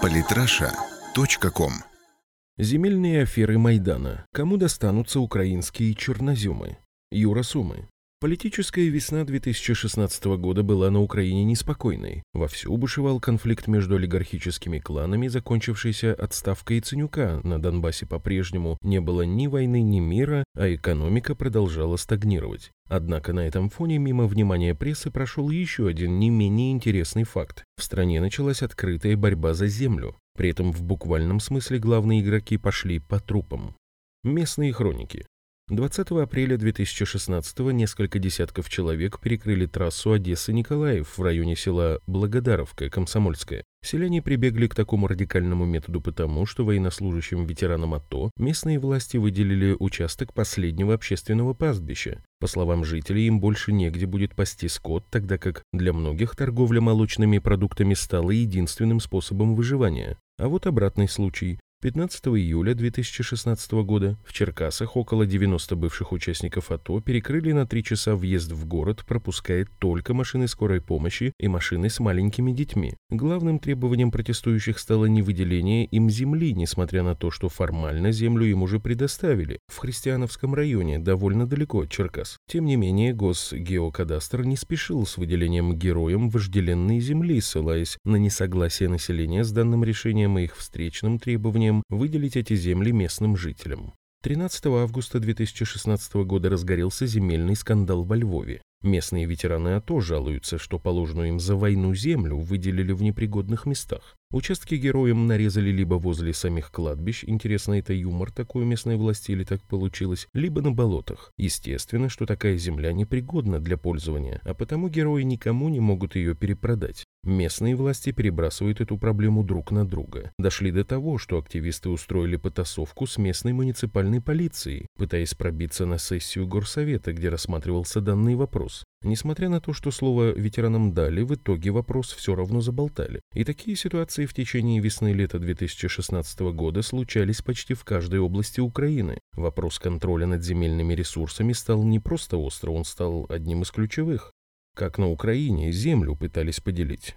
Политраша.ком Земельные аферы Майдана. Кому достанутся украинские черноземы? Юра Сумы. Политическая весна 2016 года была на Украине неспокойной. Вовсю бушевал конфликт между олигархическими кланами, закончившийся отставкой Ценюка. На Донбассе по-прежнему не было ни войны, ни мира, а экономика продолжала стагнировать. Однако на этом фоне мимо внимания прессы прошел еще один не менее интересный факт. В стране началась открытая борьба за землю. При этом в буквальном смысле главные игроки пошли по трупам. Местные хроники. 20 апреля 2016 несколько десятков человек перекрыли трассу Одесса-Николаев в районе села Благодаровка, Комсомольская. Селяне прибегли к такому радикальному методу потому, что военнослужащим ветеранам АТО местные власти выделили участок последнего общественного пастбища. По словам жителей, им больше негде будет пасти скот, тогда как для многих торговля молочными продуктами стала единственным способом выживания. А вот обратный случай. 15 июля 2016 года в Черкасах около 90 бывших участников АТО перекрыли на 3 часа въезд в город, пропуская только машины скорой помощи и машины с маленькими детьми. Главным требованием протестующих стало не выделение им земли, несмотря на то, что формально землю им уже предоставили, в Христиановском районе, довольно далеко от Черкас. Тем не менее, Госгеокадастр не спешил с выделением героям вожделенной земли, ссылаясь на несогласие населения с данным решением и их встречным требованиям решением выделить эти земли местным жителям. 13 августа 2016 года разгорелся земельный скандал во Львове. Местные ветераны АТО жалуются, что положенную им за войну землю выделили в непригодных местах. Участки героям нарезали либо возле самих кладбищ, интересно, это юмор такой у местной власти или так получилось, либо на болотах. Естественно, что такая земля непригодна для пользования, а потому герои никому не могут ее перепродать. Местные власти перебрасывают эту проблему друг на друга. Дошли до того, что активисты устроили потасовку с местной муниципальной полицией, пытаясь пробиться на сессию горсовета, где рассматривался данный вопрос. Несмотря на то, что слово ветеранам дали, в итоге вопрос все равно заболтали. И такие ситуации в течение весны-лета 2016 года случались почти в каждой области Украины. Вопрос контроля над земельными ресурсами стал не просто остро, он стал одним из ключевых. Как на Украине землю пытались поделить.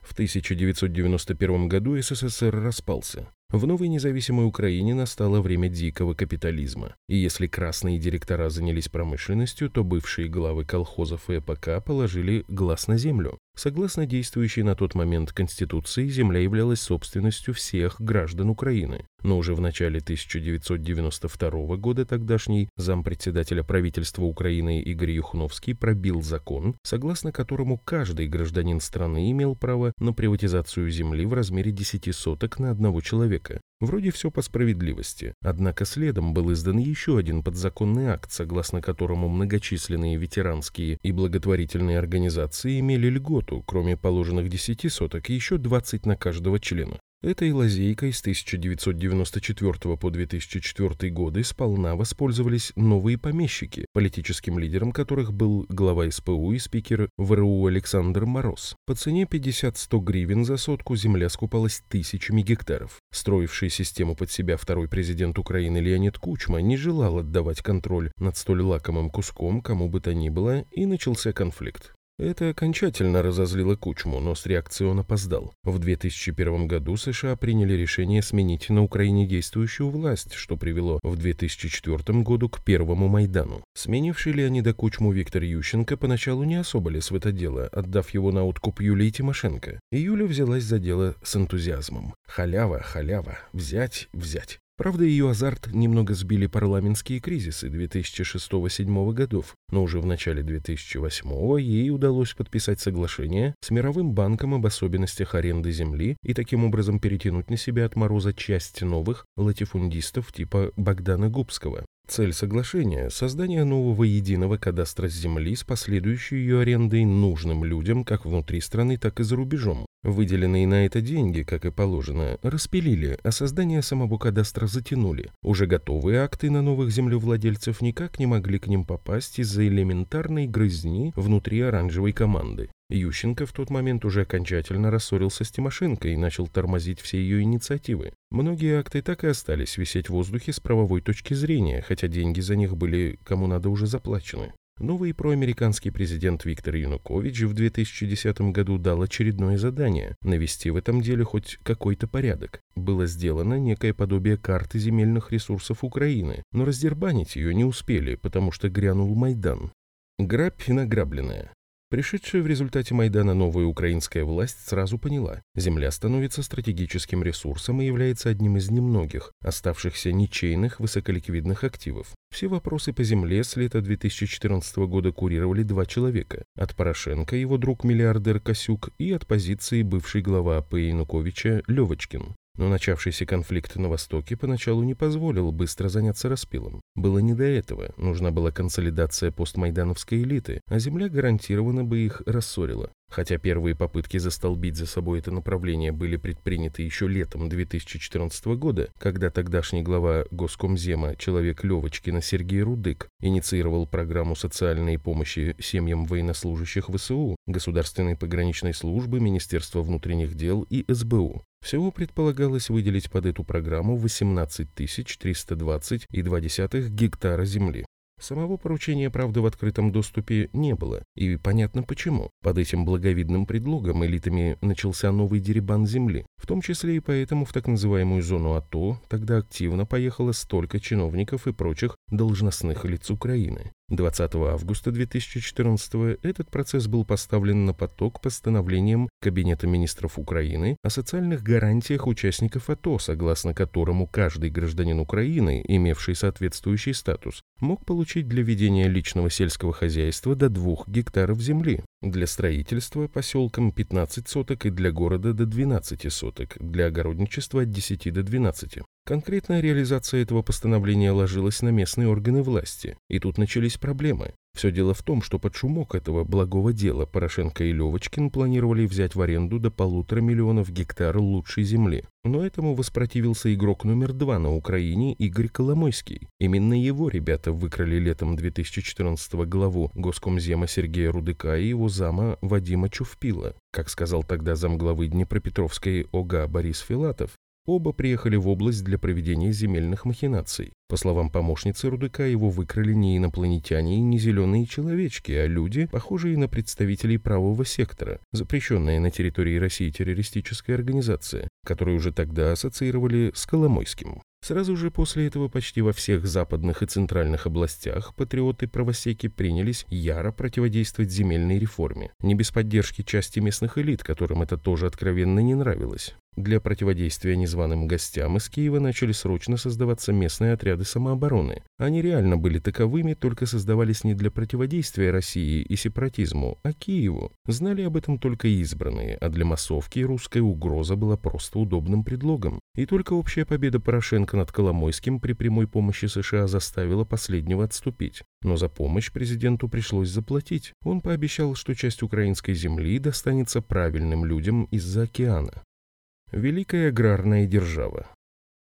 В 1991 году СССР распался. В новой независимой Украине настало время дикого капитализма. И если красные директора занялись промышленностью, то бывшие главы колхозов и ЭПК положили глаз на землю. Согласно действующей на тот момент Конституции, земля являлась собственностью всех граждан Украины. Но уже в начале 1992 года тогдашний зампредседателя правительства Украины Игорь Юхновский пробил закон, согласно которому каждый гражданин страны имел право на приватизацию земли в размере 10 соток на одного человека. Вроде все по справедливости. Однако следом был издан еще один подзаконный акт, согласно которому многочисленные ветеранские и благотворительные организации имели льготу, кроме положенных 10 соток, еще 20 на каждого члена. Этой лазейкой с 1994 по 2004 годы сполна воспользовались новые помещики, политическим лидером которых был глава СПУ и спикер ВРУ Александр Мороз. По цене 50-100 гривен за сотку земля скупалась тысячами гектаров. Строивший систему под себя второй президент Украины Леонид Кучма не желал отдавать контроль над столь лакомым куском кому бы то ни было, и начался конфликт. Это окончательно разозлило Кучму, но с реакцией он опоздал. В 2001 году США приняли решение сменить на Украине действующую власть, что привело в 2004 году к первому Майдану. Сменивший Леонида Кучму Виктор Ющенко поначалу не особо лез в это дело, отдав его на откуп Юлии Тимошенко. И Юля взялась за дело с энтузиазмом. Халява, халява, взять, взять. Правда, ее азарт немного сбили парламентские кризисы 2006-2007 годов, но уже в начале 2008 ей удалось подписать соглашение с Мировым банком об особенностях аренды земли и таким образом перетянуть на себя от мороза часть новых латифундистов типа Богдана Губского. Цель соглашения – создание нового единого кадастра земли с последующей ее арендой нужным людям как внутри страны, так и за рубежом. Выделенные на это деньги, как и положено, распилили, а создание самого кадастра затянули. Уже готовые акты на новых землевладельцев никак не могли к ним попасть из-за элементарной грызни внутри оранжевой команды. Ющенко в тот момент уже окончательно рассорился с Тимошенко и начал тормозить все ее инициативы. Многие акты так и остались висеть в воздухе с правовой точки зрения, хотя деньги за них были кому надо уже заплачены. Новый проамериканский президент Виктор Янукович в 2010 году дал очередное задание – навести в этом деле хоть какой-то порядок. Было сделано некое подобие карты земельных ресурсов Украины, но раздербанить ее не успели, потому что грянул Майдан. Грабь награбленная. Пришедшая в результате Майдана новая украинская власть сразу поняла, земля становится стратегическим ресурсом и является одним из немногих, оставшихся ничейных высоколиквидных активов. Все вопросы по земле с лета 2014 года курировали два человека. От Порошенко его друг-миллиардер Косюк и от позиции бывший глава АП Януковича Левочкин. Но начавшийся конфликт на Востоке поначалу не позволил быстро заняться распилом. Было не до этого, нужна была консолидация постмайдановской элиты, а земля гарантированно бы их рассорила. Хотя первые попытки застолбить за собой это направление были предприняты еще летом 2014 года, когда тогдашний глава Госкомзема, человек Левочкина Сергей Рудык, инициировал программу социальной помощи семьям военнослужащих ВСУ, Государственной пограничной службы, Министерства внутренних дел и СБУ. Всего предполагалось выделить под эту программу 18 320,2 гектара земли. Самого поручения, правда, в открытом доступе не было, и понятно почему. Под этим благовидным предлогом элитами начался новый деребан земли, в том числе и поэтому в так называемую зону АТО тогда активно поехало столько чиновников и прочих должностных лиц Украины. 20 августа 2014 этот процесс был поставлен на поток постановлением Кабинета министров Украины о социальных гарантиях участников АТО, согласно которому каждый гражданин Украины, имевший соответствующий статус, мог получить для ведения личного сельского хозяйства до 2 гектаров земли, для строительства поселкам 15 соток и для города до 12 соток, для огородничества от 10 до 12. Конкретная реализация этого постановления ложилась на местные органы власти, и тут начались проблемы. Все дело в том, что под шумок этого благого дела Порошенко и Левочкин планировали взять в аренду до полутора миллионов гектар лучшей земли. Но этому воспротивился игрок номер два на Украине Игорь Коломойский. Именно его ребята выкрали летом 2014 главу Госкомзема Сергея Рудыка и его зама Вадима Чувпила. Как сказал тогда замглавы Днепропетровской ОГА Борис Филатов, Оба приехали в область для проведения земельных махинаций. По словам помощницы Рудыка, его выкрали не инопланетяне и не зеленые человечки, а люди, похожие на представителей правого сектора, запрещенная на территории России террористическая организация, которую уже тогда ассоциировали с Коломойским. Сразу же после этого почти во всех западных и центральных областях патриоты-правосеки принялись яро противодействовать земельной реформе, не без поддержки части местных элит, которым это тоже откровенно не нравилось. Для противодействия незваным гостям из Киева начали срочно создаваться местные отряды самообороны. Они реально были таковыми, только создавались не для противодействия России и сепаратизму, а Киеву. Знали об этом только избранные, а для массовки русская угроза была просто удобным предлогом. И только общая победа Порошенко над Коломойским при прямой помощи США заставила последнего отступить. Но за помощь президенту пришлось заплатить. Он пообещал, что часть украинской земли достанется правильным людям из-за океана. Великая аграрная держава.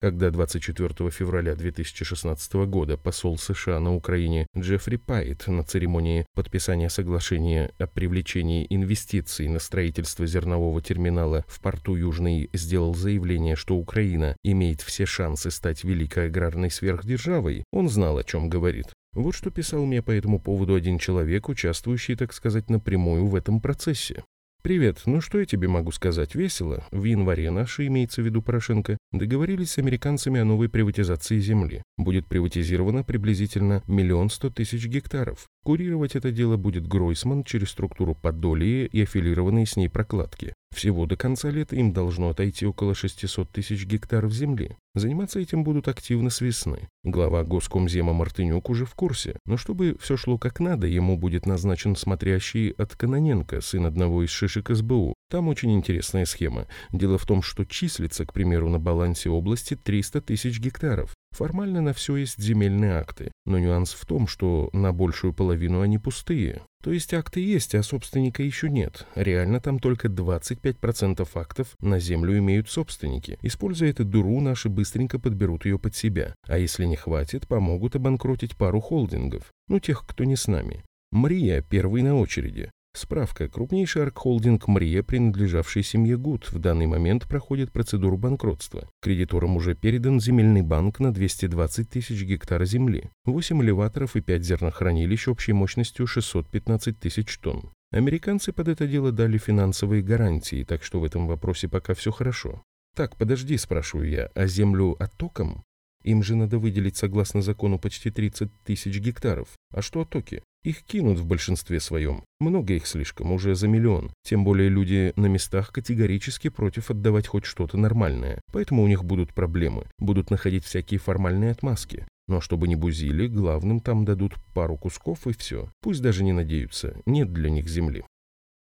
Когда 24 февраля 2016 года посол США на Украине Джеффри Пайт на церемонии подписания соглашения о привлечении инвестиций на строительство зернового терминала в порту Южный сделал заявление, что Украина имеет все шансы стать великой аграрной сверхдержавой, он знал, о чем говорит. Вот что писал мне по этому поводу один человек, участвующий, так сказать, напрямую в этом процессе. «Привет, ну что я тебе могу сказать? Весело. В январе наши, имеется в виду Порошенко, договорились с американцами о новой приватизации земли. Будет приватизировано приблизительно миллион сто тысяч гектаров. Курировать это дело будет Гройсман через структуру Подолье и аффилированные с ней прокладки. Всего до конца лета им должно отойти около 600 тысяч гектаров земли. Заниматься этим будут активно с весны. Глава Госкомзема Мартынюк уже в курсе, но чтобы все шло как надо, ему будет назначен смотрящий от Каноненко, сын одного из шишек СБУ. Там очень интересная схема. Дело в том, что числится, к примеру, на балансе области 300 тысяч гектаров. Формально на все есть земельные акты, но нюанс в том, что на большую половину они пустые. То есть акты есть, а собственника еще нет. Реально там только 25% актов на землю имеют собственники. Используя эту дуру, наши быстренько подберут ее под себя. А если не хватит, помогут обанкротить пару холдингов. Ну, тех, кто не с нами. Мрия первый на очереди. Справка. Крупнейший арк-холдинг МРИА, принадлежавший семье Гуд, в данный момент проходит процедуру банкротства. Кредиторам уже передан земельный банк на 220 тысяч гектар земли, 8 элеваторов и 5 зернохранилищ общей мощностью 615 тысяч тонн. Американцы под это дело дали финансовые гарантии, так что в этом вопросе пока все хорошо. Так, подожди, спрашиваю я, а землю оттоком? Им же надо выделить, согласно закону, почти 30 тысяч гектаров. А что оттоки? Их кинут в большинстве своем. Много их слишком, уже за миллион. Тем более люди на местах категорически против отдавать хоть что-то нормальное. Поэтому у них будут проблемы. Будут находить всякие формальные отмазки. Но чтобы не бузили, главным там дадут пару кусков и все. Пусть даже не надеются, нет для них земли.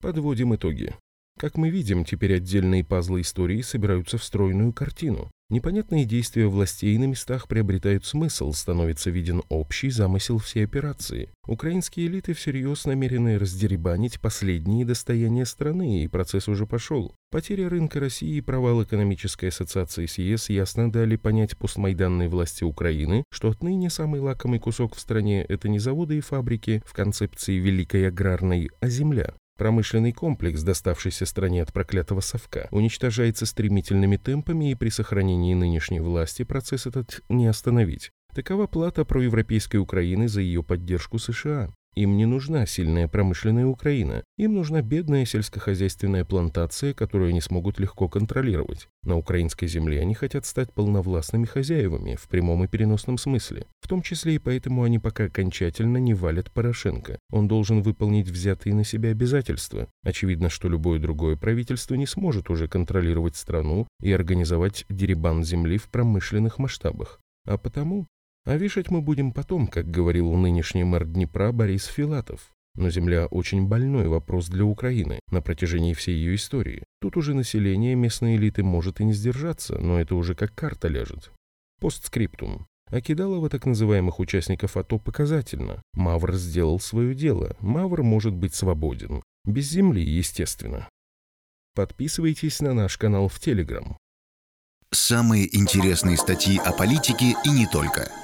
Подводим итоги. Как мы видим, теперь отдельные пазлы истории собираются в стройную картину. Непонятные действия властей на местах приобретают смысл, становится виден общий замысел всей операции. Украинские элиты всерьез намерены раздеребанить последние достояния страны, и процесс уже пошел. Потеря рынка России и провал экономической ассоциации с ЕС ясно дали понять постмайданной власти Украины, что отныне самый лакомый кусок в стране – это не заводы и фабрики в концепции великой аграрной, а земля. Промышленный комплекс, доставшийся стране от проклятого совка, уничтожается стремительными темпами, и при сохранении нынешней власти процесс этот не остановить. Такова плата проевропейской Украины за ее поддержку США. Им не нужна сильная промышленная Украина, им нужна бедная сельскохозяйственная плантация, которую они смогут легко контролировать. На украинской земле они хотят стать полновластными хозяевами в прямом и переносном смысле. В том числе и поэтому они пока окончательно не валят Порошенко. Он должен выполнить взятые на себя обязательства. Очевидно, что любое другое правительство не сможет уже контролировать страну и организовать деребан земли в промышленных масштабах. А потому а вешать мы будем потом, как говорил нынешний мэр Днепра Борис Филатов. Но земля очень больной вопрос для Украины на протяжении всей ее истории. Тут уже население местной элиты может и не сдержаться, но это уже как карта ляжет. Постскриптум. Акидалова так называемых участников АТО показательно. Мавр сделал свое дело. Мавр может быть свободен. Без земли, естественно. Подписывайтесь на наш канал в Телеграм. Самые интересные статьи о политике и не только –